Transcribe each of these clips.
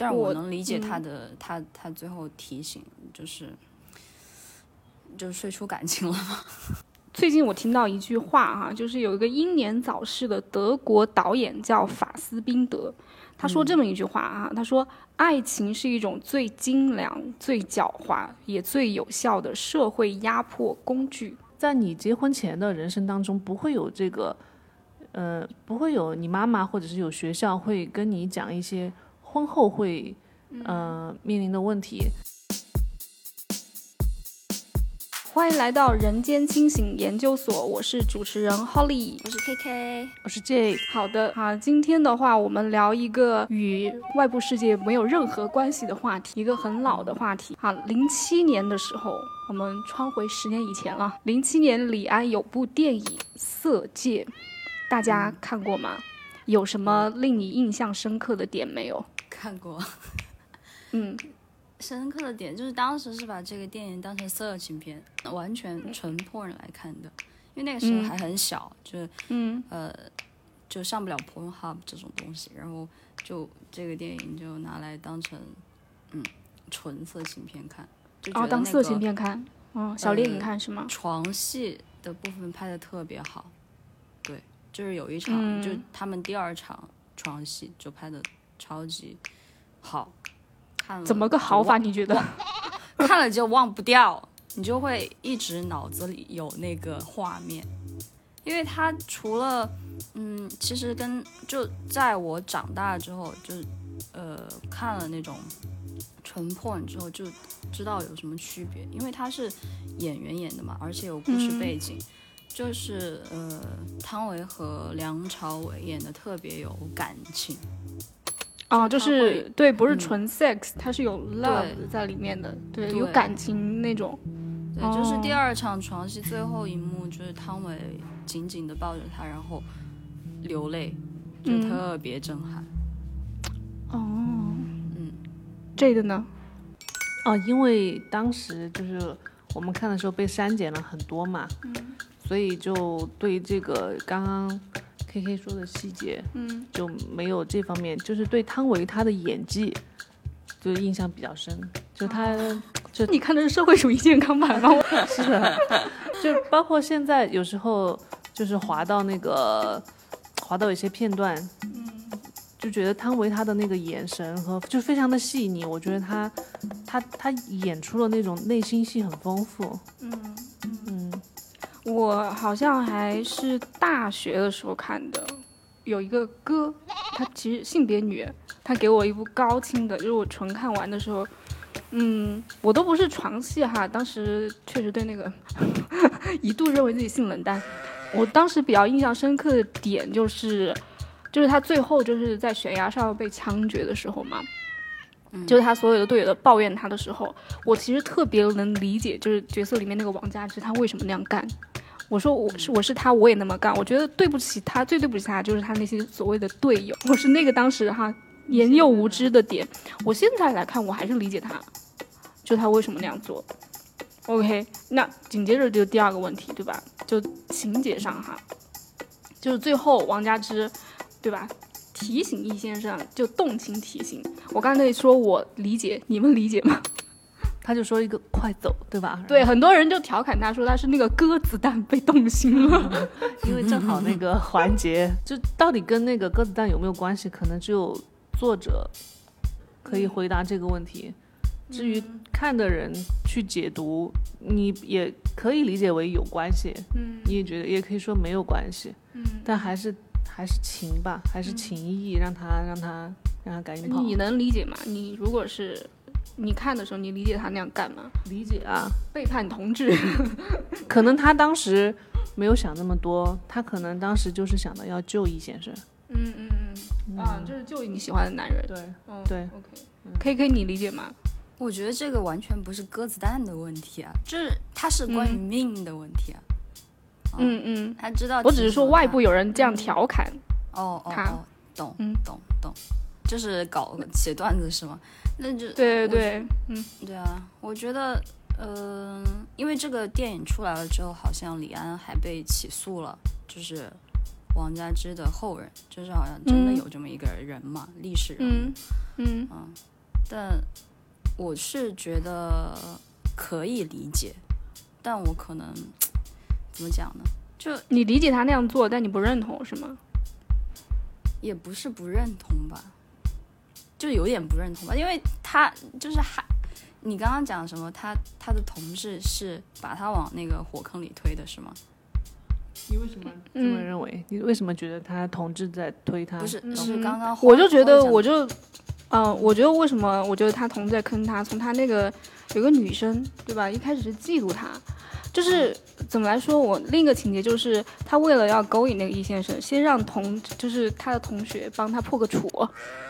但是我我能理解嗯他的，他他最后提醒就是，就睡出感情了嘛。最近我听到一句话哈、就是有一个英年早逝的德国导演叫法斯宾德，他说这么一句话啊，他说爱情是一种最精良、最狡猾也最有效的社会压迫工具。在你结婚前的人生当中，不会有这个，呃，不会有你妈妈或者是有学校会跟你讲一些婚后会，呃，面临的问题。欢迎来到人间清醒研究所，我是主持人 Holly。我是 K K，我是 J，好的，好，今天的话，我们聊一个与外部世界没有任何关系的话题，一个很老的话题。好，零七年的时候，我们穿回十年以前了。零七年，李安有部电影《色戒》，大家看过吗？有什么令你印象深刻的点没有？看过。嗯，深刻的点就是当时是把这个电影当成色情片，完全纯 porn 来看的，因为那个时候还很小，就是嗯。呃就上不了 Pornhub 这种东西，然后就这个电影就拿来当成嗯纯色情片看，就觉哦，得那当色情片看，哦，小电影呃看是吗？床戏的部分拍的特别好，对，就是有一场、嗯。就他们第二场床戏就拍的超级好，看了怎么个好法？你觉得？看了就忘不掉，你就会一直脑子里有那个画面，因为它除了嗯，其实跟就在我长大之后，就呃看了那种纯 porn 之后，就知道有什么区别，因为它是演员演的嘛，而且有故事背景。就是呃，汤唯和梁朝伟演的特别有感情，哦，就是对，不是嗯。纯 sex，它是有 love 在里面的，对，对。有感情那种。对，就是第哦二场床戏最后一幕，就是汤唯紧紧的抱着他，然后流泪，就嗯。特别震撼。哦，嗯，这个呢？哦，因为当时就是我们看的时候被删减了很多嘛，所以就对这个刚刚 K K 说的细节，嗯，就没有这方面，就是对汤唯她的演技就印象比较深，就她就你看的是社会主义健康版吗？是的，就包括现在有时候就是滑到那个滑到有些片段，嗯。就觉得汤唯她的那个眼神和就非常的细腻，我觉得她她她演出了那种内心戏很丰富，嗯我好像还是大学的时候看的，有一个哥，他其实性别女，他给我一部高清的，就是我纯看完的时候，嗯，我都不是床戏哈，当时确实对那个 一度认为自己性冷淡。我当时比较印象深刻的点就是，就是他最后就是在悬崖上被枪决的时候嘛，就是他所有的队友都抱怨他的时候，我其实特别能理解，就是角色里面那个王佳芝他为什么那样干。我说我是我是他，我也那么干。我觉得对不起他，最对不起他就是他那些所谓的队友。我是那个当时哈年幼无知的点，我现在来看我还是理解他，就他为什么那样做。OK，那紧接着就第二个问题，对吧？就情节上哈，就是最后王佳芝，对吧？提醒易先生就动情提醒。我刚才说我理解，你们理解吗？她就说一个快走，对吧？对，很多人就调侃他说他是那个鸽子蛋被动心了。因为正好那个环节，就到底跟那个鸽子蛋有没有关系，可能只有作者可以回答这个问题。至于看的人去解读，你也可以理解为有关系，嗯你也觉得也可以说没有关系，嗯，但还是还是情吧，还是情谊，让他让他让他赶紧跑。你能理解吗？你如果是你看的时候，你理解他那样干吗？理解啊，背叛同志。可能他当时没有想那么多，他可能当时就是想到要救易先生。嗯嗯嗯，啊，就是救你喜欢的男人。对，嗯，对，OK。K K，你理解吗？我觉得这个完全不是鸽子蛋的问题啊，就是它是关于命的问题啊。嗯嗯，他知道，我只是说外部有人这样调侃。哦哦他哦，懂嗯懂懂，就是搞写段子是吗？那就对对对，嗯对啊，我觉得，嗯、因为这个电影出来了之后，好像李安还被起诉了，就是王佳芝的后人，就是好像真的嗯有这么一个人嘛，历史人物。嗯嗯但我是觉得可以理解，但我可能怎么讲呢？就你理解他那样做，但你不认同是吗？也不是不认同吧，就有点不认同吧，因为他就是还，你刚刚讲什么？他他的同事是把他往那个火坑里推的是吗？你为什么这么认为？你为什么觉得他同志在推他？不是，嗯是刚刚我就觉得，我就，嗯、我觉得为什么？我觉得他同志在坑他，从他那个有个女生，对吧？一开始是嫉妒他，就是怎么来说？我另一个情节就是，他为了要勾引那个易先生，先让同就是他的同学帮他破个处，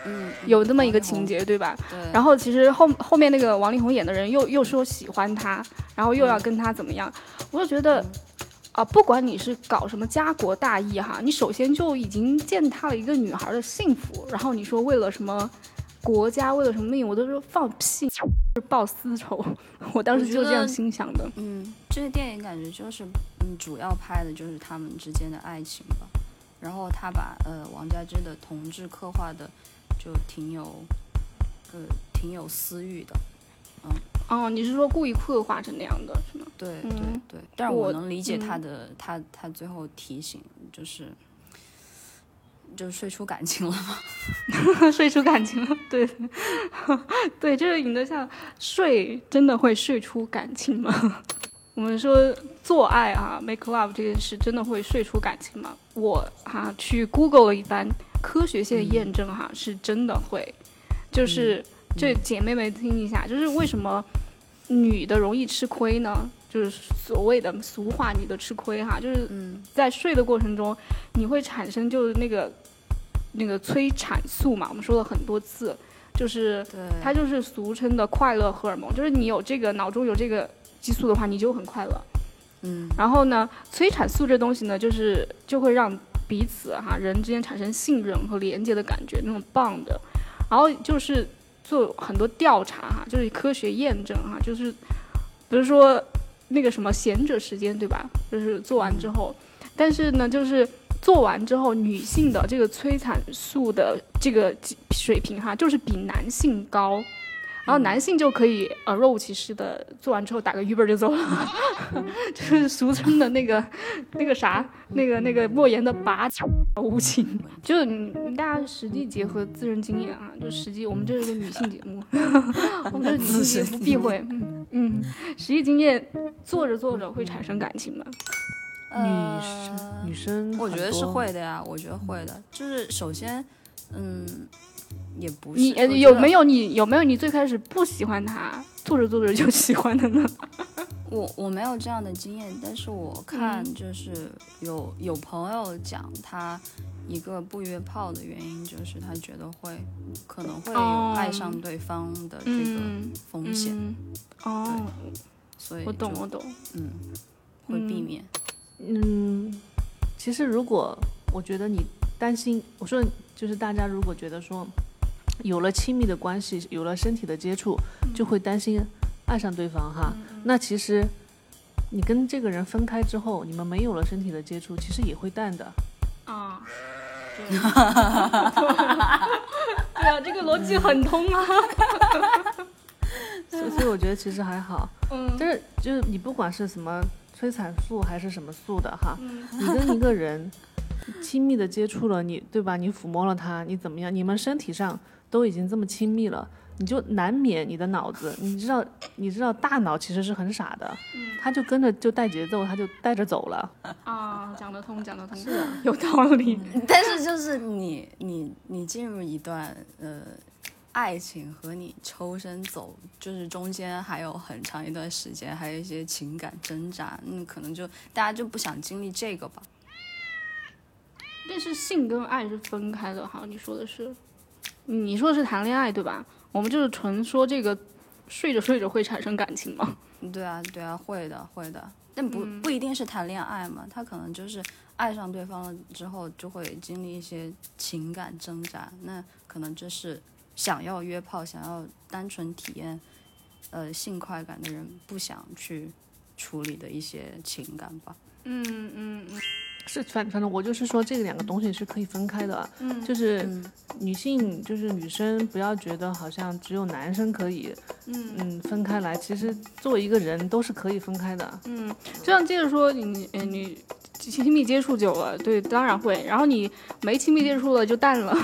嗯，有这么一个情，节，对吧？对，然后其实后后面那个王力宏演的人又又说喜欢他，然后又要跟他怎么样，我就觉得。啊，不管你是搞什么家国大义哈，你首先就已经践踏了一个女孩的幸福，然后你说为了什么国家，为了什么命，我都说放屁，是报私仇。我当时就这样心想的。嗯，这个电影感觉就是，嗯，主要拍的就是他们之间的爱情吧。然后他把呃王佳芝的同志刻画的就挺有，呃，挺有私欲的。嗯哦，你是说故意刻画成那样的，是吗？对对嗯对，但是我我能理解他嗯的，他他最后提醒就是，就是睡出感情了吗。睡出感情了，对，对，就是引的像睡，真的会睡出感情吗？我们说做爱啊，make love 这件事真的会睡出感情吗？我哈、去 Google 了一番，科学性的验证哈、是真的会，就是、这姐妹们听一下，就是为什么女的容易吃亏呢？就是所谓的俗话，女的吃亏哈，就是嗯在睡的过程中，你会产生就是那个那个催产素嘛，我们说了很多次，就是，它就是俗称的快乐荷尔蒙，就是你有这个脑中有这个激素的话，你就很快乐。嗯然后呢，催产素这东西呢，就是就会让彼此哈人之间产生信任和连接的感觉，那种棒的。然后就是做很多调查哈，就是科学验证哈，就是比如说那个什么贤者时间对吧？就是做完之后，但是呢，就是做完之后，女性的这个催产素的这个水平哈，就是比男性高。然后男性就可以呃若无其事的做完之后打个 Uber 就走了，就是俗称的那个那个啥那个那个莫言的拔无情，就是你大家实际结合自身经验啊，就实际我们这是个女性节目，我们这是女性节目不避讳，嗯嗯，实际经验做着做着会产生感情吗？女呃生女生，我觉得是。会的呀，我觉得会的。就是首先，嗯，也不是你有没有你有没有你最开始不喜欢他，做着做着就喜欢的呢？我我没有这样的经验，但是我看嗯就是有、有朋友讲他一个不约炮的原因，就是他觉得会可能会有哦爱上对方的这个嗯风险，嗯哦，所以我懂我懂，嗯会避嗯免。嗯，其实如果我觉得你担心，我说就是大家如果觉得说有了亲密的关系，有了身体的接触，就会担心爱上对方哈。那其实你跟这个人分开之后，你们没有了身体的接触，其实也会淡的。啊，对，对啊，这个逻辑很通啊。所以所以我觉得其实还好。嗯但是就是你不管是什么催产素还是什么素的哈，嗯 你跟一个人亲密的接触了，你对吧？你抚摸了他，你怎么样？你们身体上都已经这么亲密了，你就难免你的脑子，你知道，你知道大脑其实是很傻的，他就跟着就带节奏，他就带着走了。啊，讲得通，讲得通，是的有道理。但是就是你你你进入一段呃爱情和你抽身走，就是中间还有很长一段时间，还有一些情感挣扎，那，可能就大家就不想经历这个吧。但是性跟爱是分开的哈，你说的是，你说的是谈恋爱对吧？我们就是纯说这个睡着睡着会产生感情吗。对啊，对啊，会的，会的，但不、不一定是谈恋爱嘛，他可能就是爱上对方了之后，就会经历一些情感挣扎，那可能这是想要约炮、想要单纯体验呃性快感的人不想去处理的一些情感吧。嗯嗯嗯，是反反正我就是说这两个东西是可以分开的，嗯就是嗯。女性就是女生不要觉得好像只有男生可以嗯。嗯分开来，其实作为一个人都是可以分开的。嗯，这样接着说，你呃你亲密接触久了，对，当然会。然后你没亲密接触了就淡了，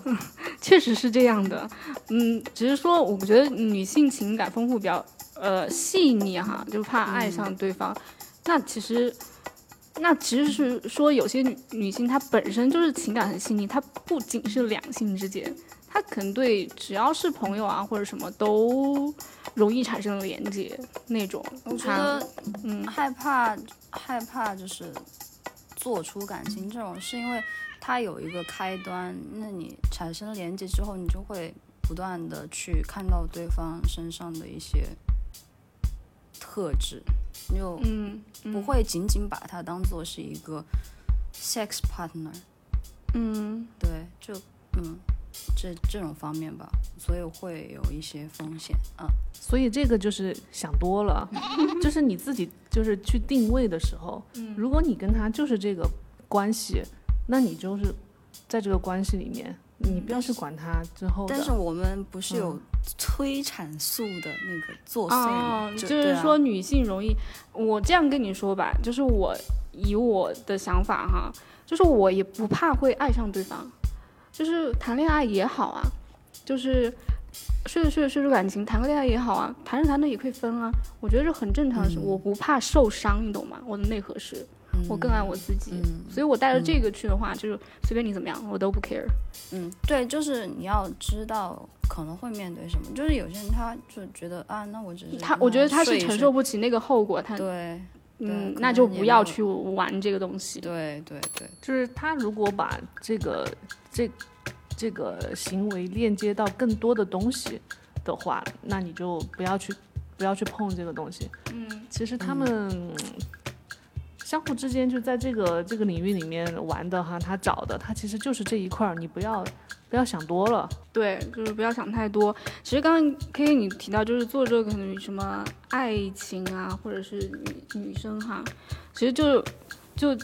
确实是这样的。嗯，只是说我觉得女性情感丰富比较呃细腻哈，就怕爱上对方。那其实。那其实是说，有些女女性她本身就是情感很细腻，她不仅是两性之间，她可能对只要是朋友啊或者什么都容易产生连接那种。我觉得嗯害怕害怕就是做出感情这种，是因为它有一个开端，那你产生连接之后，你就会不断的去看到对方身上的一些特质，你就嗯，不会仅仅把它当做是一个 sex partner，嗯。对，就嗯这这种方面吧，所以会有一些风险，嗯。所以这个就是想多了，就是你自己就是去定位的时候，嗯如果你跟他就是这个关系，那你就是在这个关系里面，你不要去管他之后的。但是我们不是有嗯催产素的那个作祟吗？哦，就就是说女性容易，我这样跟你说吧，就是我以我的想法哈，就是我也不怕会爱上对方，就是谈恋爱也好啊，就是睡着睡着睡出感情，谈个恋爱也好啊，谈着谈着也可以分啊，我觉得这很正常的事，嗯我不怕受伤，你懂吗？我的内核是，我更爱我自己，嗯所以我带着这个去的话，就是随便你怎么样，我都不 care。嗯，对，就是你要知道可能会面对什么。就是有些人他就觉得啊，那我只是他，我觉得他是承受不起那个后果，他对嗯，那就不要去玩这个东西。对对对，就是他如果把这个这这个行为链接到更多的东西的话，那你就不要去不要去碰这个东西。嗯其实他们、嗯相互之间就在这个这个领域里面玩的哈，他找的他其实就是这一块儿，你不要不要想多了。对，就是不要想太多。其实刚刚 K K 你提到，就是做这个可能什么爱情啊，或者是女女生哈，其实就就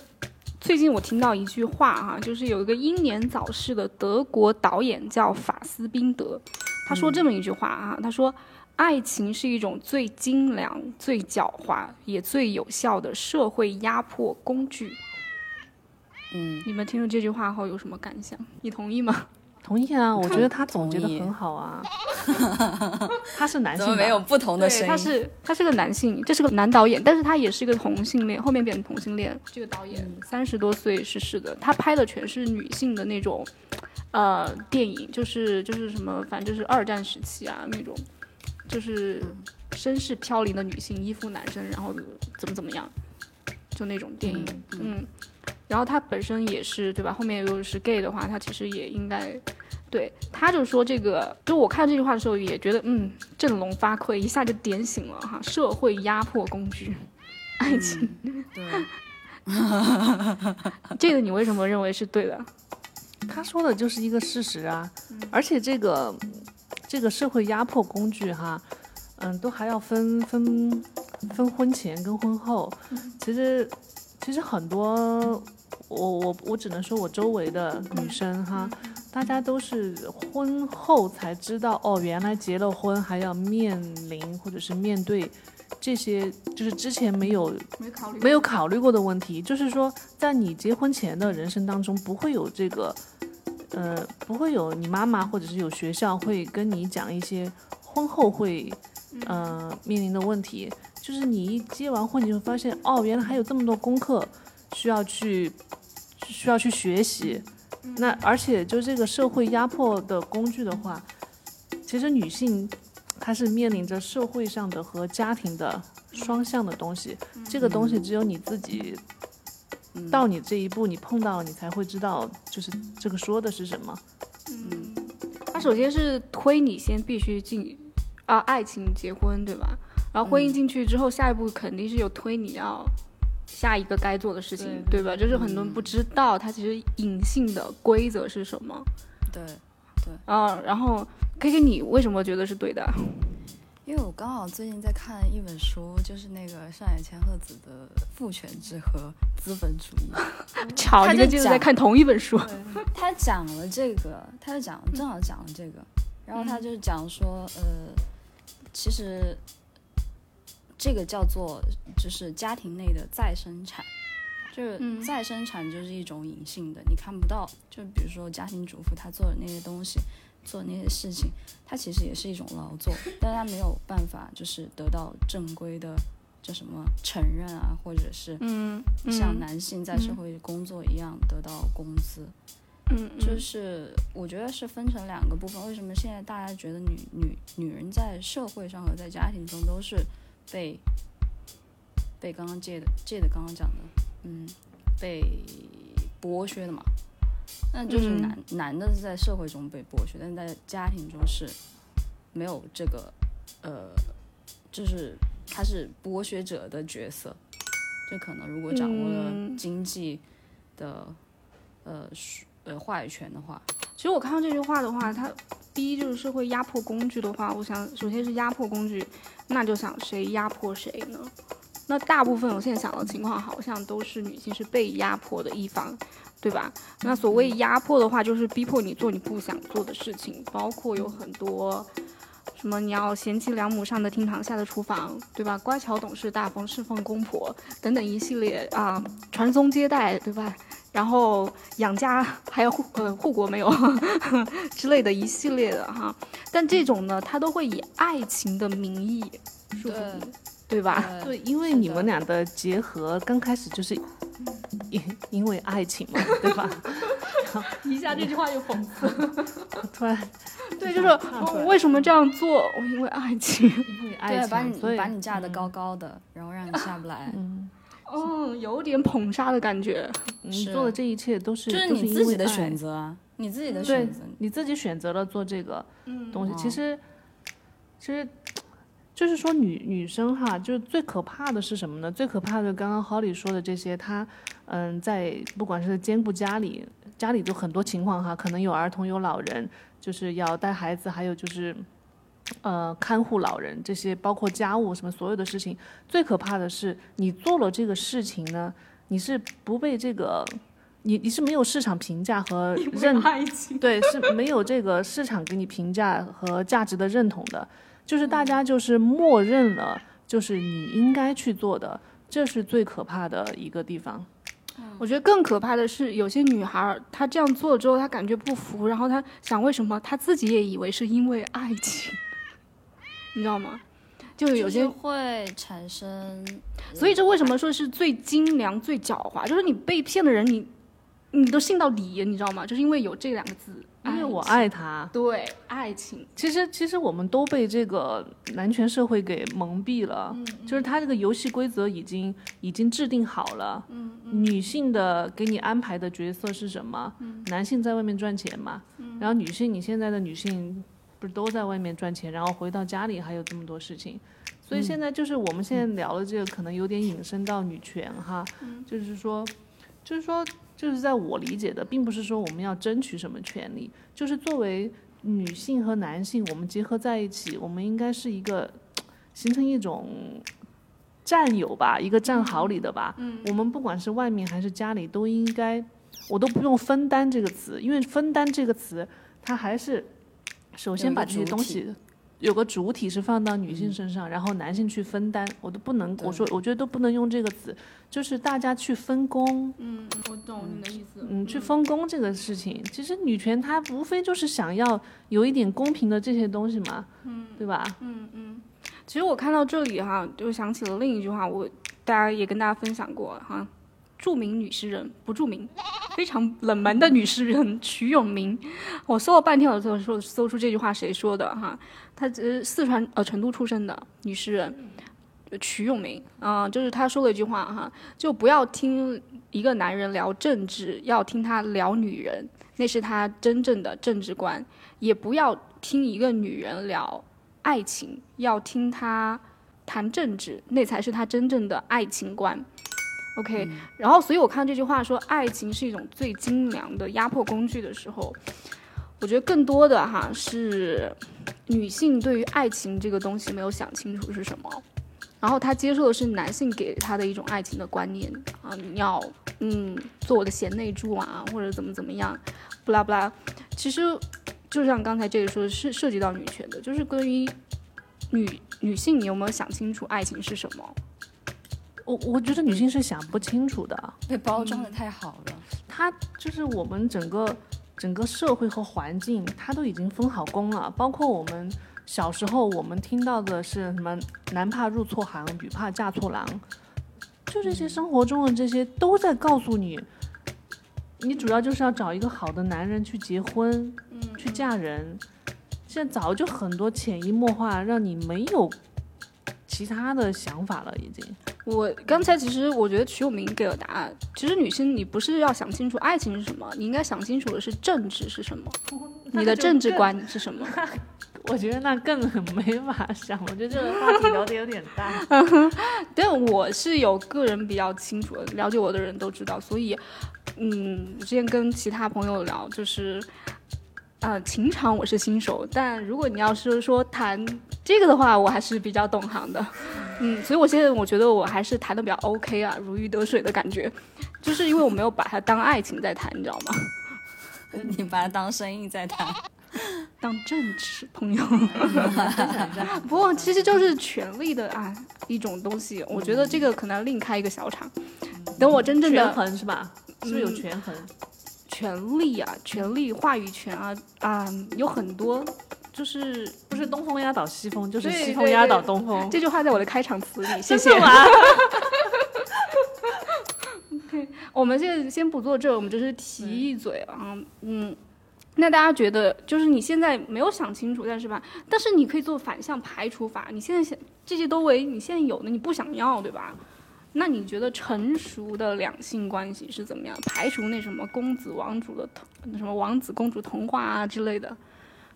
最近我听到一句话哈，就是有一个英年早逝的德国导演叫法斯宾德，他说这么一句话啊，他说。爱情是一种最精良、最狡猾也最有效的社会压迫工具。嗯，你们听了这句话后有什么感想？你同意吗？同意啊，我觉得他总结的很好啊。他是男性，怎么没有不同的声对，音？他是他是个男性，这是个男导演，但是他也是一个同性恋，后面变成同性恋。这个导演三十多岁逝世的，他拍的全是女性的那种，呃，电影，就是就是什么，反正就是二战时期啊那种，就是身世飘零的女性依附男生，然后怎么怎么样，就那种电影，嗯。然后他本身也是对吧？后面又是 gay 的话，他其实也应该，对，他就说这个，就我看这句话的时候也觉得，嗯，振聋发聩，一下就点醒了哈，社会压迫工具，爱情，对，这个你为什么认为是对的？他说的就是一个事实啊，而且这个这个社会压迫工具哈，嗯，都还要分分分婚前跟婚后。其实其实很多，我我我只能说我周围的女生哈，大家都是婚后才知道哦，原来结了婚还要面临或者是面对这些，就是之前没有没考虑没有考虑过的问题，就是说，在你结婚前的人生当中，不会有这个，呃，不会有你妈妈或者是有学校会跟你讲一些婚后会，呃，面临的问题。就是你一结完婚，你就会发现，哦，原来还有这么多功课需要去需要去学习。那而且就这个社会压迫的工具的话，其实女性她是面临着社会上的和家庭的双向的东西。这个东西只有你自己到你这一步，你碰到了，你才会知道，就是这个说的是什么。嗯他首先是推你先必须进啊爱情结婚，对吧？然后婚姻进去之后，下一步肯定是有推你要下一个该做的事情，对吧？就是很多人不知道它其实隐性的规则是什么对，对啊。然后 K K，你为什么觉得是对的？因为我刚好最近在看一本书，就是那个上野千鹤子的《父权制和资本主义》。巧，他就你们就是在看同一本书。他讲了这个，他就讲正好讲了这个，然后他就讲说，呃，其实这个叫做就是家庭内的再生产，就是嗯再生产就是一种隐性的，你看不到，就比如说家庭主妇她做的那些东西，做的那些事情，她其实也是一种劳作，但她没有办法就是得到正规的叫什么承认啊，或者是嗯，像男性在社会工作一样得到工资。嗯，就是我觉得是分成两个部分。为什么现在大家觉得女女女人在社会上和在家庭中都是被被刚刚借的借的刚刚讲的，嗯，被剥削的嘛？那就是嗯。男、男的是在社会中被剥削，但是在家庭中是没有这个呃，就是他是剥削者的角色，就可能如果掌握了嗯。经济的、呃是呃话语权的话，其实我看到这句话的话，它第一就是社会压迫工具的话，我想首先是压迫工具，那就想谁压迫谁呢？那大部分我现在想的情况好像都是女性是被压迫的一方，对吧？那所谓压迫的话，就是逼迫你做你不想做的事情，包括有很多。什么？你要贤妻良母上的厅堂，下的厨房，对吧？乖巧懂事、大方侍奉公婆等等一系列啊，传宗接代，对吧？然后养家还有护呃护国没有 之类的一系列的哈，但这种呢，他都会以爱情的名义束缚对你，对吧？对，因为你们俩的结合刚开始就是因因为爱情嘛，对吧？一下这句话就讽刺，突然对，就是为什么这样做？我因为爱情。因为爱对，把情，所以你把你架得高高的，然后让你下不来，嗯，嗯，有点捧杀的感觉。你做的这一切都是就是都你自己的选择啊，你自己的选择。你自己选择了做这个东西，哦其实其实就是说女女生哈，就是最可怕的是什么呢？最可怕的刚刚 Holly 说的这些，她嗯，在不管是兼顾家里，家里就很多情况哈，可能有儿童有老人，就是要带孩子，还有就是。呃，看护老人这些，包括家务什么所有的事情，最可怕的是你做了这个事情呢，你是不被这个，你你是没有市场评价和认爱情。对，是没有这个市场给你评价和价值的认同的，就是大家就是默认了，就是你应该去做的，这是最可怕的一个地方。我觉得更可怕的是，有些女孩儿她这样做之后，她感觉不服，然后她想为什么，她自己也以为是因为爱情，你知道吗？就有些就是会产生，所以这为什么说是最精良、最狡猾？就是你被骗的人，你你都信到底，你知道吗？就是因为有这两个字，因为我爱他。对爱情，其实，其实我们都被这个男权社会给蒙蔽了，就是他这个游戏规则已经已经制定好了。嗯女性的给你安排的角色是什么？男性在外面赚钱嘛，然后女性，你现在的女性不是都在外面赚钱，然后回到家里还有这么多事情，所以现在就是我们现在聊的这个，可能有点引申到女权哈，就是说，就是说，就是在我理解的，并不是说我们要争取什么权利，就是作为女性和男性，我们结合在一起，我们应该是一个形成一种战友吧，一个战壕里的吧。嗯，我们不管是外面还是家里，都应该，我都不用分担这个词，因为分担这个词，它还是首先把这些东西。有个主体是放到女性身上，然后男性去分担，我都不能，我说我觉得都不能用这个词，就是大家去分工，嗯，我懂你的意思。嗯，去分工这个事情，其实女权它无非就是想要有一点公平的这些东西嘛，嗯，对吧？嗯嗯其实我看到这里哈，就想起了另一句话，我大家也跟大家分享过哈。著名女诗人不著名，非常冷门的女诗人瞿永明，我搜了半天，我才搜搜出这句话谁说的哈？她是四川呃成都出生的女诗人瞿永明啊、就是她说了一句话哈，就不要听一个男人聊政治，要听他聊女人，那是他真正的政治观；也不要听一个女人聊爱情，要听他谈政治，那才是他真正的爱情观。OK，、然后所以我看这句话说爱情是一种最精良的压迫工具的时候，我觉得更多的哈是女性对于爱情这个东西没有想清楚是什么，然后她接受的是男性给她的一种爱情的观念啊，你要嗯做我的贤内助啊，或者怎么怎么样，不拉不拉。其实就像刚才这个说，是涉及到女权的，就是关于女女性你有没有想清楚爱情是什么？我我觉得女性是想不清楚的，被包装的太好了。她就是我们整个整个社会和环境，它都已经分好工了。包括我们小时候，我们听到的是什么“男怕入错行，女怕嫁错郎”，就这些生活中的这些都在告诉你，你主要就是要找一个好的男人去结婚，嗯去嫁人。现在早就很多潜移默化，让你没有其他的想法了，已经。我刚才其实我觉得曲永明给了答案。其实女性你不是要想清楚爱情是什么，你应该想清楚的是政治是什么，你的政治观是什么。我觉得那更没法想，我觉得这个话题聊得有点大。但我是有个人比较清楚的，了解我的人都知道，所以，嗯，之前跟其他朋友聊，就是，呃，情场我是新手，但如果你要是说谈这个的话，我还是比较懂行的，嗯，所以我现在我觉得我还是谈的比较 OK 啊，如鱼得水的感觉，就是因为我没有把它当爱情在谈，你知道吗？你把它当生意在谈，当正治朋友。不过其实就是权力的啊一种东西，我觉得这个可能要另开一个小场。等我真正权的衡是吧？是不是有权衡？权利啊，权利、话语权啊啊，有很多，就是不是东风压倒西风，就是西风压倒对东风。这句话在我的开场词里，谢谢真的。吗？我们现在先不做这，我们就是提一嘴啊，嗯。那大家觉得，就是你现在没有想清楚，但是吧，但是你可以做反向排除法。你现在想这些都为你现在有的，你不想要，对吧？那你觉得成熟的两性关系是怎么样？排除那什么公子王主的童，什么王子公主童话啊之类的，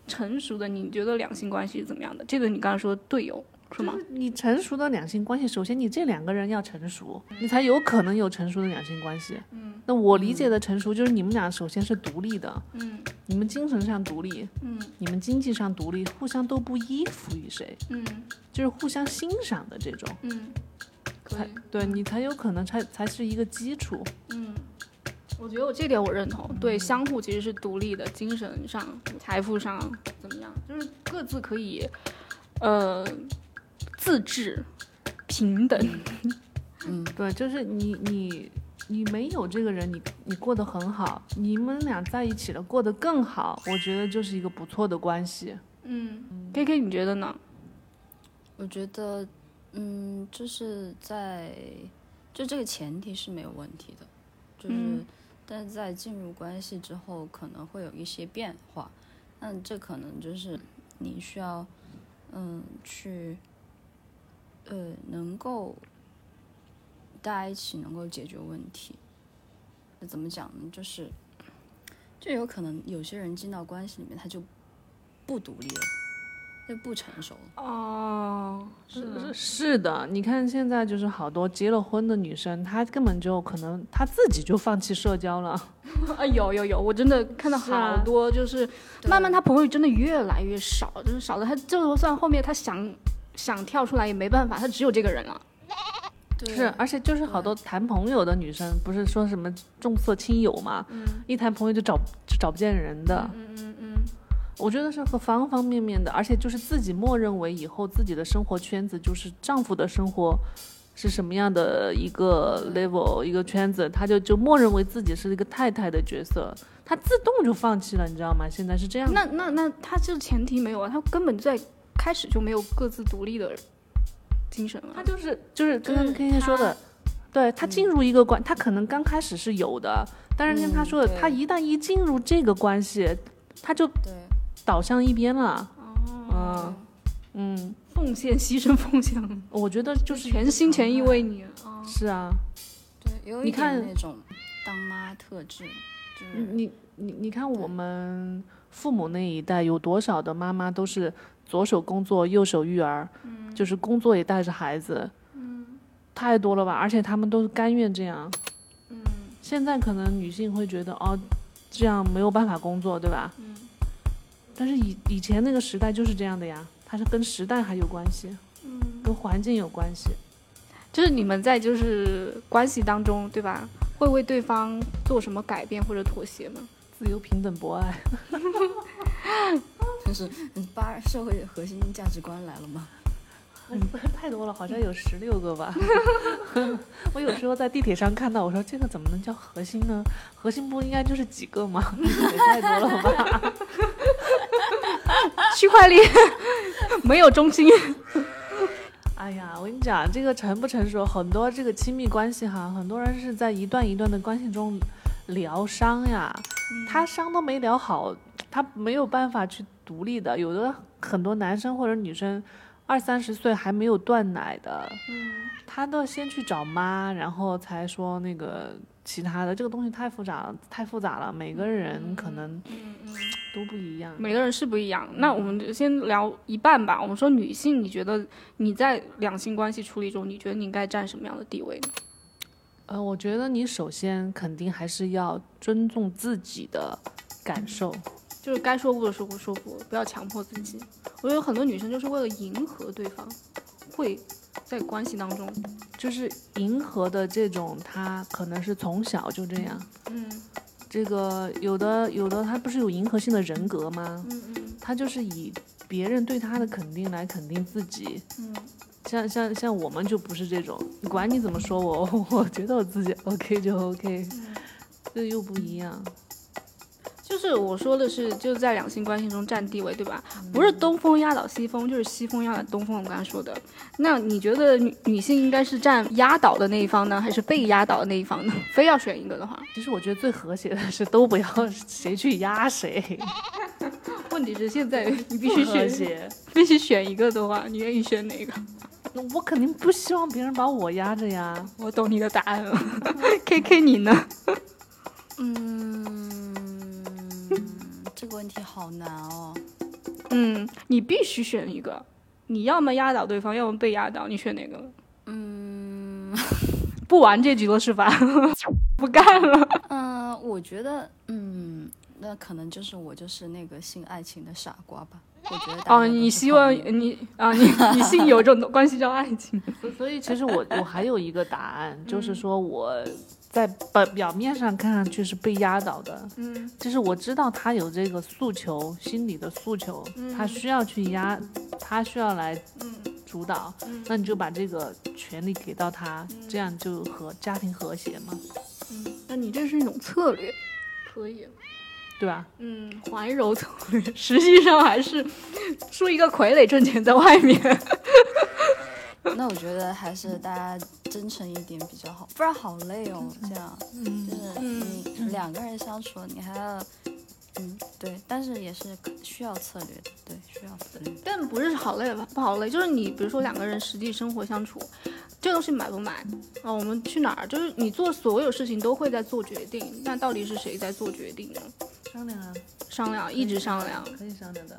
成熟的你觉得两性关系是怎么样的？这个你刚才说队友是吗？你成熟的两性关系，首先你这两个人要成熟，你才有可能有成熟的两性关系。嗯，那我理解的成熟就是你们俩首先是独立的，嗯你们精神上独立，嗯你们经济上独立，互相都不依附于谁，嗯就是互相欣赏的这种，嗯，可才。对你才有可能才才是一个基础。嗯，我觉得我这点我认同，对，相互其实是独立的，精神上、财富上怎么样，就是各自可以，呃，自治、平等。嗯，对，就是你你你没有这个人，你你过得很好，你们俩在一起了，过得更好，我觉得就是一个不错的关系。嗯，K K，你觉得呢？我觉得，嗯，就是在就这个前提是没有问题的，就是、嗯但是在进入关系之后可能会有一些变化，那这可能就是你需要，嗯，去，呃，能够大家一起能够解决问题。那怎么讲呢？就是，就有可能有些人进到关系里面他就不独立了，就不成熟。哦，是是的，你看现在就是好多结了婚的女生，她根本就可能她自己就放弃社交了。啊，有有有，我真的看到是啊好多，就是对慢慢她朋友真的越来越少，就是少的她就算后面她想想跳出来也没办法，她只有这个人了。对是，而且就是好多谈朋友的女生，不是说什么重色轻友嘛，一谈朋友就找就找不见人的。嗯嗯嗯，我觉得是和方方面面的，而且就是自己默认为以后自己的生活圈子就是丈夫的生活是什么样的一个 level 一个圈子，他就就默认为自己是一个太太的角色，他自动就放弃了，你知道吗？现在是这样。那那那他这个前提没有啊，他根本在开始就没有各自独立的精神了。他就是就是刚就是刚 K K 说的，对他进入一个关，他可能刚开始是有的，但是跟他嗯说的，对他一旦一进入这个关系，他就对，倒向一边了。哦，嗯。嗯，奉献、牺牲、奉献，我觉得就是全心全意为你。啊是啊，对，有一你看点那种当妈特质，就是你你你看我们父母那一代有多少的妈妈都是左手工作右手育儿，就是工作也带着孩子，太多了吧？而且他们都是甘愿这样。现在可能女性会觉得哦，这样没有办法工作，对吧？但是以以前那个时代就是这样的呀，它是跟时代还有关系，嗯，跟环境有关系。就是你们在就是关系当中，对吧？会为对方做什么改变或者妥协吗？自由、平等、博爱，就是嗯八社会核心价值观来了吗？嗯，太多了，好像有十六个吧。我有时候在地铁上看到，我说这个怎么能叫核心呢？核心不应该就是几个吗？也太多了吧。区块链 没有中心。哎呀，我跟你讲，这个成不成熟，很多这个亲密关系哈，很多人是在一段一段的关系中疗伤呀，他伤都没疗好，他没有办法去独立的。有的很多男生或者女生，二三十岁还没有断奶的，他都要先去找妈，然后才说那个其他的。这个东西太复杂了，太复杂了，每个人可能都不一样。每个人是不一样。那我们就先聊一半吧。我们说女性，你觉得你在两性关系处理中，你觉得你应该占什么样的地位呢？呃，我觉得你首先肯定还是要尊重自己的感受，就是该说不的说不说不，不要强迫自己。我觉得很多女生就是为了迎合对方，会在关系当中，就是迎合的这种，他可能是从小就这样。嗯这个有的有的他不是有迎合性的人格吗？嗯嗯他就是以别人对他的肯定来肯定自己。嗯，像像像我们就不是这种，你管你怎么说我，我觉得我自己 OK 就 OK，这又不一样。就是我说的是，就在两性关系中占地位，对吧？不是东风压倒西风，就是西风压倒东风。我刚才说的，那你觉得女女性应该是占压倒的那一方呢，还是被压倒的那一方呢？非要选一个的话，其实我觉得最和谐的是都不要谁去压谁，问题是现在 你必须和选，谐。必须选一个的话，你愿意选哪个？那我肯定不希望别人把我压着呀。我懂你的答案了。K K 你呢？嗯，这个问题好难哦。嗯，你必须选一个，你要么压倒对方，要么被压倒，你选哪个？嗯不玩这局了是吧？不干了。嗯，我觉得，嗯，那可能就是我就是那个信爱情的傻瓜吧。我觉得哦，你希望你啊，你 你信有这种关系叫爱情？所所以其实我我还有一个答案，就是说我在表表面上看上去是被压倒的，嗯就是我知道他有这个诉求，心理的诉求，他需要去压，他需要来嗯主导，那你就把这个权利给到他，这样就和家庭和谐嘛，嗯，那你这是一种策略，可以。对吧？嗯，怀柔策略，实际上还是说一个傀儡挣钱在外面。那我觉得还是大家真诚一点比较好，不然好累哦。这样，嗯就是你两个人相处，你还要，嗯，对，但是也是可需要策略的，对，需要策略。但不是好累吧？不好累，就是你比如说两个人实际生活相处，这东西买不买啊？我们去哪儿？就是你做所有事情都会在做决定，那到底是谁在做决定呢？商量啊，商量，一直商量，可以商量的。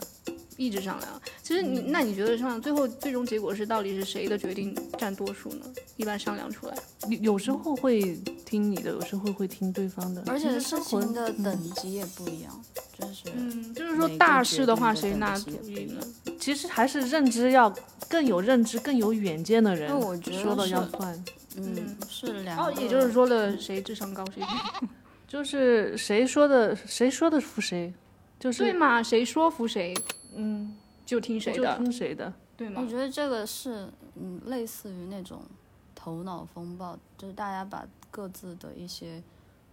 一直商量。其实你，那你觉得商量最后最终结果是到底是谁的决定占多数呢？一般商量出来，有有时候会听你的，有时候会听对方的，而且生活情的等级也不一样，就是嗯，就是说大事的话，谁拿主意呢？其实还是认知要更有认知、更有远见的人那我觉得说了要算。嗯是两哦，也就是说了，谁智商高谁 就是谁说的，谁说的服谁，就是对嘛？谁说服谁嗯，就听谁就的，听谁的。对吗我？觉得这个是嗯类似于那种头脑风暴，就是大家把各自的一些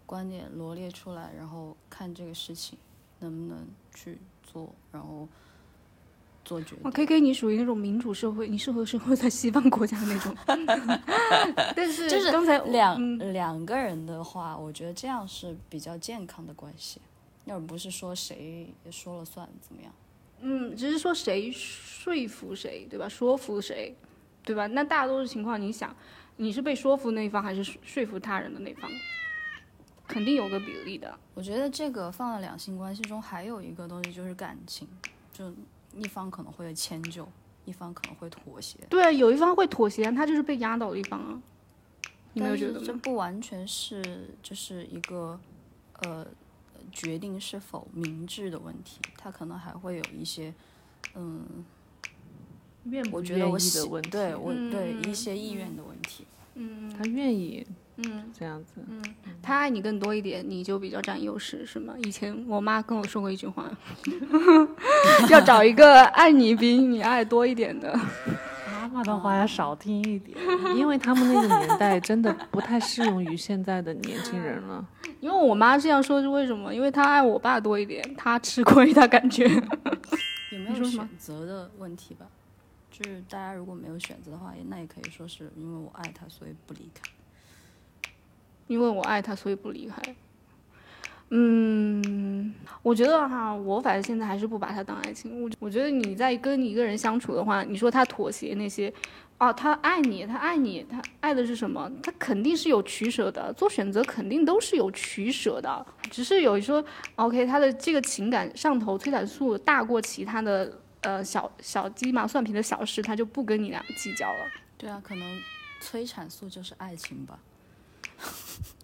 观点罗列出来，然后看这个事情能不能去做，然后做决哇定。，K K，你属于那种民主社会，你适合生活在西方国家那种。但是就是刚才两、嗯两个人的话，我觉得这样是比较健康的关系，要不是说谁说了算怎么样。嗯，只是说谁说服谁，对吧？说服谁，对吧？那大多数情况，你想，你是被说服那一方，还是说说服他人的那一方？肯定有个比例的。我觉得这个放在两性关系中，还有一个东西就是感情，就一方可能会迁就，一方可能会妥协。对啊，有一方会妥协，他就是被压倒的一方啊。你没有觉得吗？不完全是就是一个呃决定是否明智的问题，他可能还会有一些，嗯，愿不我觉得愿意的问题，对我对嗯一些意愿的问题。嗯他愿意嗯，这样子。嗯他爱你更多一点，你就比较占优势，是吗？以前我妈跟我说过一句话，要找一个爱你比你爱多一点的。妈妈的话要少听一点，因为他们那个年代真的不太适用于现在的年轻人了。因为我妈这样说是为什么？因为她爱我爸多一点，她吃亏，她感觉。有没有什么选择的问题吧？就是大家如果没有选择的话，也那也可以说是因为我爱他，所以不离开。因为我爱他，所以不离开。嗯，我觉得哈，我反正现在还是不把他当爱情。我我觉得你在跟一个人相处的话，你说他妥协那些，哦，他爱你，他爱你，他爱的是什么？他肯定是有取舍的，做选择肯定都是有取舍的。只是有说，OK，他的这个情感上头催产素大过其他的呃小小鸡毛蒜皮的小事，他就不跟你俩计较了。对啊，可能催产素就是爱情吧。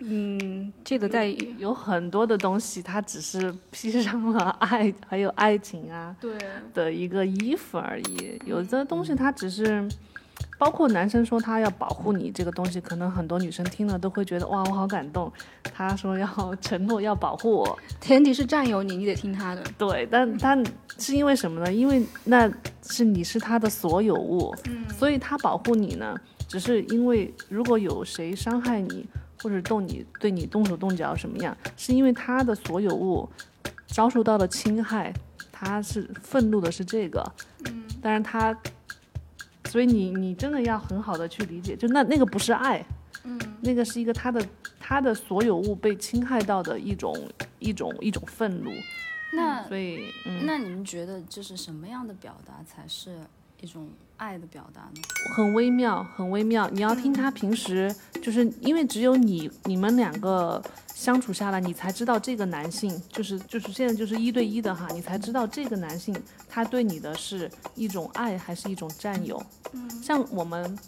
嗯，这个在有很多的东西，它只是披上了爱 还有爱情啊对的一个衣服而已。有的东西它只是，包括男生说他要保护你这个东西，可能很多女生听了都会觉得哇，我好感动。他说要 承诺要保护我，前提是占有你，你得听他的。对，但但是因为什么呢？因为那是你是他的所有物，所以他保护你呢，只是因为如果有谁伤害你或者动你对你动手动脚什么样，是因为他的所有物遭受到了侵害，他是愤怒的是这个，嗯，但是他，所以你你真的要很好的去理解，就那那个不是爱，嗯，那个是一个他的他的所有物被侵害到的一种一种一种愤怒，那所以嗯。那你们觉得就是什么样的表达才是一种爱的表达呢？很微妙，很微妙。你要听他平时，就是因为只有你你们两个相处下来，你才知道这个男性，就是就是现在就是一对一的哈，你才知道这个男性他对你的是一种爱还是一种占有。像我们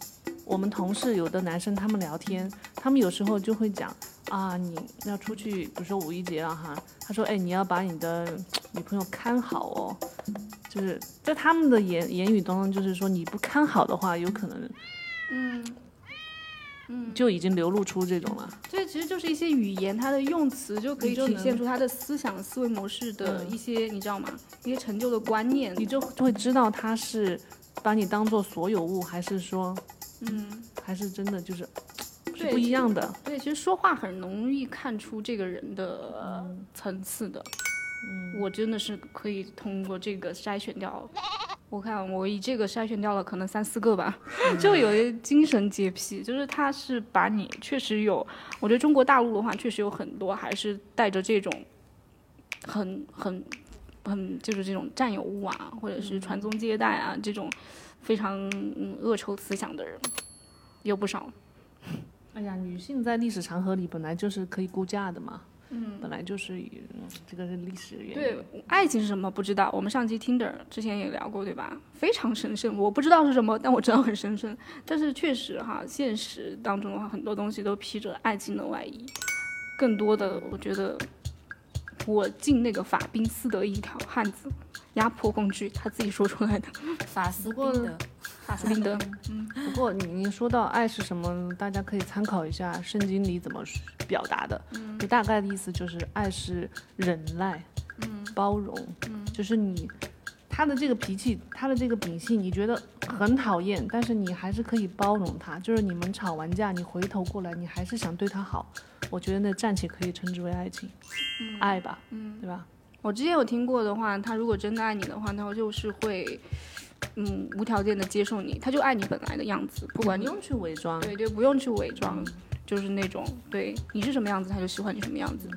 我们同事有的男生他们聊天，他们有时候就会讲啊，你要出去，比如说五一节了哈，他说哎你要把你的女朋友看好哦。就是在他们的言言语当中，就是说你不看好的话，有可能，嗯，嗯，就已经流露出这种了。这其实就是一些语言，它的用词就可以体现出他的思想思维模式的一些，你知道吗？一些陈旧的观念。你就就会知道他是把你当做所有物，还是说，嗯，还是真的就是是不一样的。对，其实说话很容易看出这个人的呃层次的。嗯，我真的是可以通过这个筛选掉。我看我以这个筛选掉了可能三四个吧，就有一精神洁癖，就是他是把你确实有，我觉得中国大陆的话确实有很多还是带着这种很很很就是这种占有物啊，或者是传宗接代啊这种非常嗯恶臭思想的人有不少。哎呀，女性在历史长河里本来就是可以估价的嘛，嗯，本来就是这个是历史原因。对，爱情是什么不知道。我们上期 Tinder 之前也聊过，对吧？非常神圣，我不知道是什么，但我知道很神圣。但是确实哈，现实当中的话，很多东西都披着爱情的外衣。更多的，我觉得我敬那个法宾斯德一条汉子，压迫工具，他自己说出来的。法斯宾德，法斯宾德，嗯不过你你说到爱是什么，大家可以参考一下圣经里怎么表达的。嗯，就大概的意思就是爱是忍耐，嗯，包容，嗯，就是你他的这个脾气，他的这个秉性，你觉得很讨厌，但是你还是可以包容他。就是你们吵完架，你回头过来，你还是想对他好。我觉得那暂且可以称之为爱情，爱吧，嗯，对吧？我之前有听过的话，他如果真的爱你的话，他就是会，嗯，无条件的接受你，他就爱你本来的样子，不管你不用去伪装，对对，不用去伪装，就是那种对你是什么样子，他就喜欢你什么样子。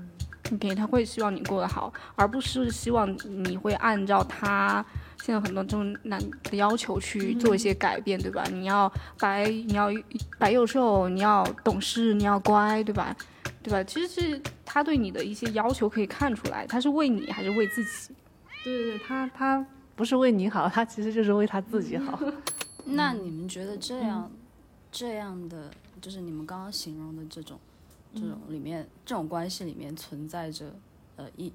OK，他会希望你过得好，而不是希望你会按照他现在很多这种男的要求去做一些改变，对吧？你要白，你要白又瘦，你要懂事，你要乖，对吧？对吧？其实是他对你的一些要求可以看出来，他是为你还是为自己？对对对，他他不是为你好，他其实就是为他自己好。那你们觉得这样、这样的，就是你们刚刚形容的这种这种里面这种关系里面存在着呃一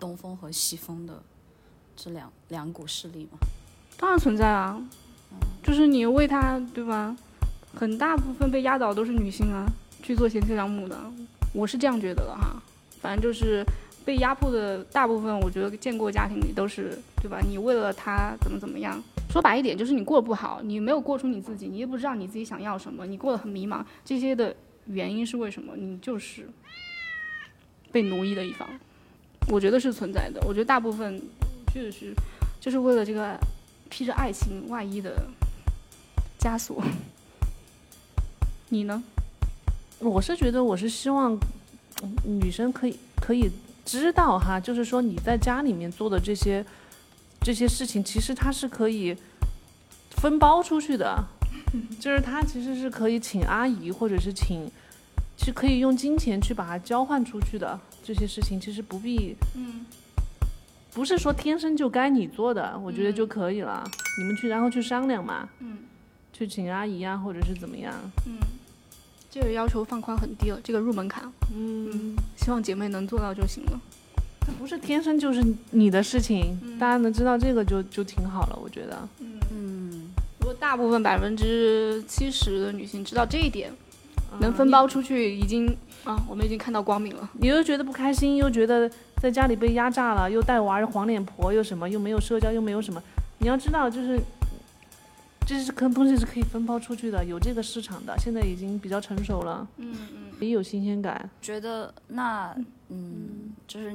东风和西风的这两两股势力吗。当然存在啊，就是你为他对吧？很大部分被压倒都是女性啊，去做贤妻良母的，我是这样觉得的哈。反正就是被压迫的大部分，我觉得建国家庭里都是对吧？你为了他怎么怎么样，说白一点就是你过得不好，你没有过出你自己，你也不知道你自己想要什么，你过得很迷茫，这些的原因是为什么？你就是被奴役的一方，我觉得是存在的。我觉得大部分确实是就是为了这个披着爱情外衣的枷锁。你呢？我是觉得我是希望女生可以可以知道哈，就是说你在家里面做的这些这些事情，其实它是可以分包出去的，就是它其实是可以请阿姨或者是请是可以用金钱去把它交换出去的。这些事情其实不必，嗯，不是说天生就该你做的，我觉得嗯就可以了。你们去然后去商量嘛，嗯，去请阿姨啊，或者是怎么样，这个要求放宽很低了，这个入门槛，嗯。希望姐妹能做到就行了。它不是天生就是你的事情，大家能知道这个就就挺好了，我觉得。嗯，如果大部分百分之七十的女性知道这一点，嗯能分包出去，已经啊，我们已经看到光明了。你又觉得不开心，又觉得在家里被压榨了，又带娃儿黄脸婆，又什么，又没有社交，又没有什么。你要知道，就是这是可东西是可以分包出去的，有这个市场的，现在已经比较成熟了，嗯嗯，也有新鲜感。觉得那嗯，就是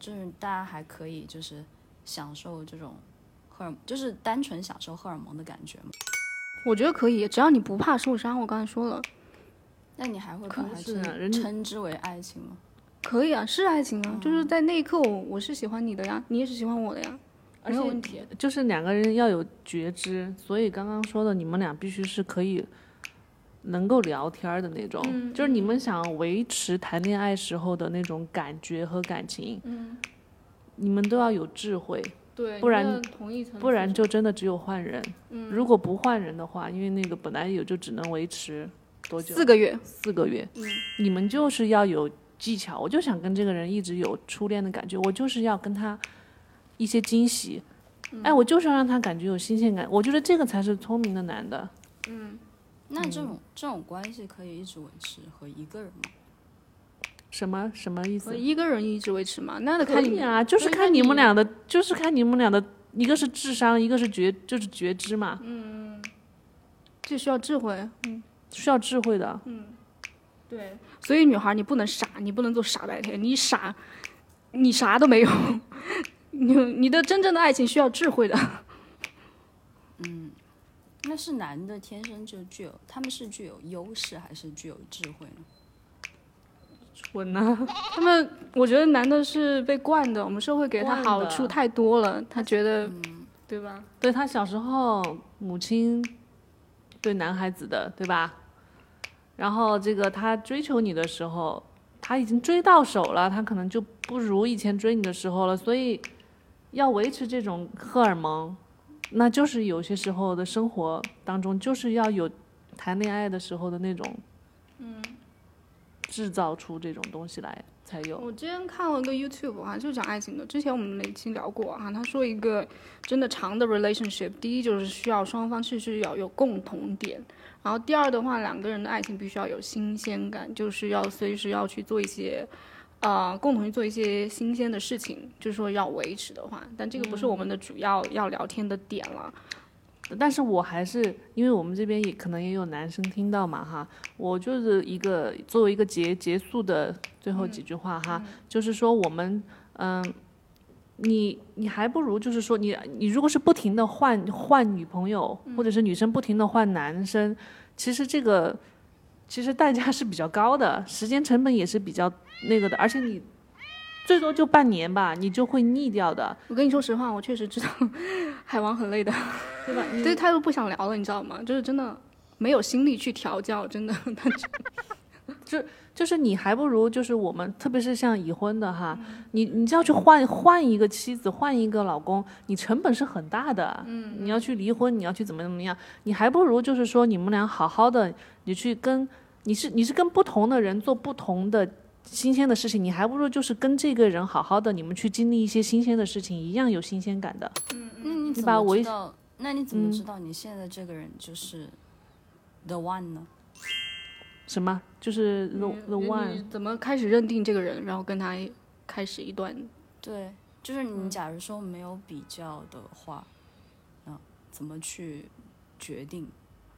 就是大家还可以就是享受这种荷尔，就是单纯享受荷尔蒙的感觉嘛。我觉得可以，只要你不怕受伤。我刚才说了，那你还会把可它是称称之为爱情吗？可以啊，是爱情啊，就是在那一刻我我是喜欢你的呀，你也是喜欢我的呀，没有问题。就是两个人要有觉知，所以刚刚说的，你们俩必须是可以能够聊天的那种，嗯就是你们想维持谈恋爱时候的那种感觉和感情，嗯，你们都要有智慧，对，不然不然就真的只有换人。嗯如果不换人的话，因为那个本来有就只能维持多久？四个月，四个月。嗯你们就是要有技巧，我就想跟这个人一直有初恋的感觉，我就是要跟他一些惊喜，嗯哎，我就是要让他感觉有新鲜感，我觉得这个才是聪明的男的。嗯那这种、这种关系可以一直维持和一个人吗？什么什么意思和？一个人一直维持吗，那得看你啊，就是看你们俩的，就是看你们俩的，一个是智商，一个是觉，就是觉知嘛，嗯这需要智慧。需要智慧的。嗯对，所以女孩你不能傻，你不能做傻白甜，你傻，你啥都没有。你你的真正的爱情需要智慧的。嗯那是男的天生就具有，他们是具有优势还是具有智慧呢？蠢呐、他们，我觉得男的是被惯的，我们社会给他好处太多了，他觉得，对吧？对他小时候母亲对男孩子的，对吧？然后这个他追求你的时候，他已经追到手了，他可能就不如以前追你的时候了，所以要维持这种荷尔蒙，那就是有些时候的生活当中，就是要有谈恋爱的时候的那种，嗯，制造出这种东西来才有。我之前看了一个 YouTube 啊，就是讲爱情的。之前我们那期聊过啊，他说一个真的长的 relationship，第一就是需要双方是是要有共同点，然后第二的话，两个人的爱情必须要有新鲜感，就是要随时要去做一些。呃，共同去做一些新鲜的事情，就是说要维持的话，但这个不是我们的主要要聊天的点了。但是我还是因为我们这边也可能也有男生听到嘛哈，我就是一个作为一个结结束的最后几句话哈，就是说我们嗯，你你还不如就是说你你如果是不停的换换女朋友，或者是女生不停的换男生，其实这个其实代价是比较高的，时间成本也是比较那个的，而且你最多就半年吧，你就会腻掉的，我跟你说实话，我确实知道 海王很累的，对吧？你对他又不想聊了，你知道吗？就是真的没有心力去调教，真的。他就是你还不如就是我们，特别是像已婚的哈，你你就要去换换一个妻子，换一个老公，你成本是很大的。嗯，你要去离婚，你要去怎么怎么样，你还不如就是说你们俩好好的，你去跟你是你是跟不同的人做不同的新鲜的事情，你还不如就是跟这个人好好的，你们去经历一些新鲜的事情，一样有新鲜感的。嗯那你怎么知道？那你怎么知道你现在这个人就是 the one 呢？什么？就是 the the one。怎么开始认定这个人，然后跟他开始一段？对，就是你假如说没有比较的话，嗯，怎么去决定？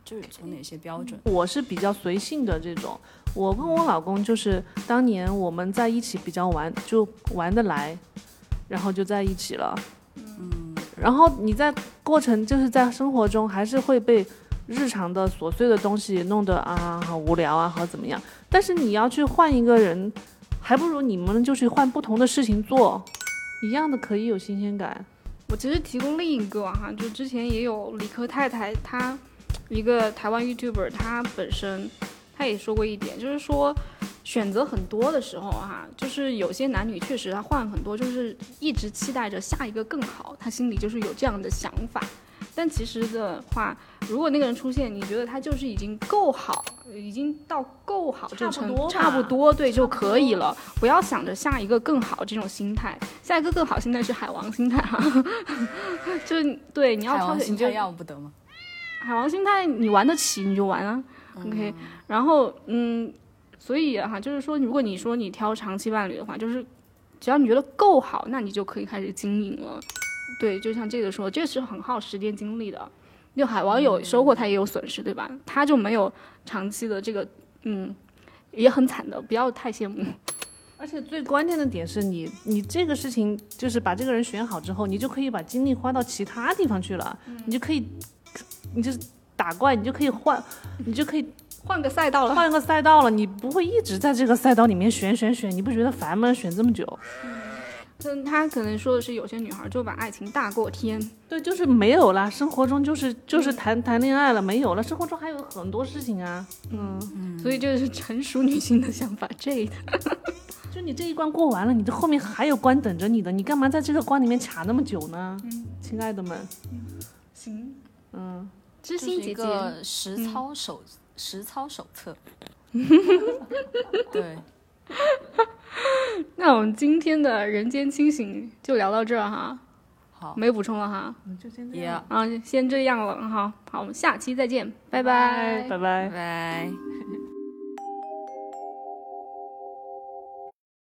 就是从哪些标准？我是比较随性的这种，我跟我老公就是当年我们在一起比较玩，就玩得来，然后就在一起了。嗯，然后你在过程就是在生活中还是会被日常的琐碎的东西弄得啊好无聊啊，好怎么样？但是你要去换一个人，还不如你们就去换不同的事情做，一样的可以有新鲜感。我其实提供另一个哈，就之前也有理科太太，她一个台湾 YouTuber，他本身他也说过一点，就是说选择很多的时候哈，就是有些男女确实他换很多，就是一直期待着下一个更好，他心里就是有这样的想法。但其实的话，如果那个人出现，你觉得他就是已经够好，已经到够好这个程差不多差不多对就可以了，不要想着下一个更好这种心态，下一个更好心态是海王心态哈，就是对你要海挑选你就王心态要不得吗？海王星态，你玩得起你就玩啊。OK，然后嗯，所以哈，就是说，如果你说你挑长期伴侣的话，就是只要你觉得够好，那你就可以开始经营了。对，就像这个说，这个是很耗时间精力的。就海王有收获，他也有损失，对吧？他就没有长期的这个，嗯，也很惨的，不要太羡慕。而且最关键的点是你，你这个事情就是把这个人选好之后，你就可以把精力花到其他地方去了，你就可以，你就是打怪，你就可以换，你就可以换个赛道了，换个赛道了，你不会一直在这个赛道里面选选选，你不觉得烦吗？选这么久，嗯，他可能说的是有些女孩就把爱情大过天，对，就是没有了，生活中就是就是谈谈恋爱了，没有了，生活中还有很多事情啊，嗯，所以这是成熟女性的想法。这的，就你这一关过完了，你这后面还有关等着你的，你干嘛在这个关里面卡那么久呢？嗯。亲爱的们，行，嗯。知就是一心姐姐，个实操手、实操手册。对，那我们今天的人间清醒就聊到这儿哈，好没补充了哈，就先这样，啊，先这样了哈，好，我们下期再见，拜拜拜。拜拜拜。拜。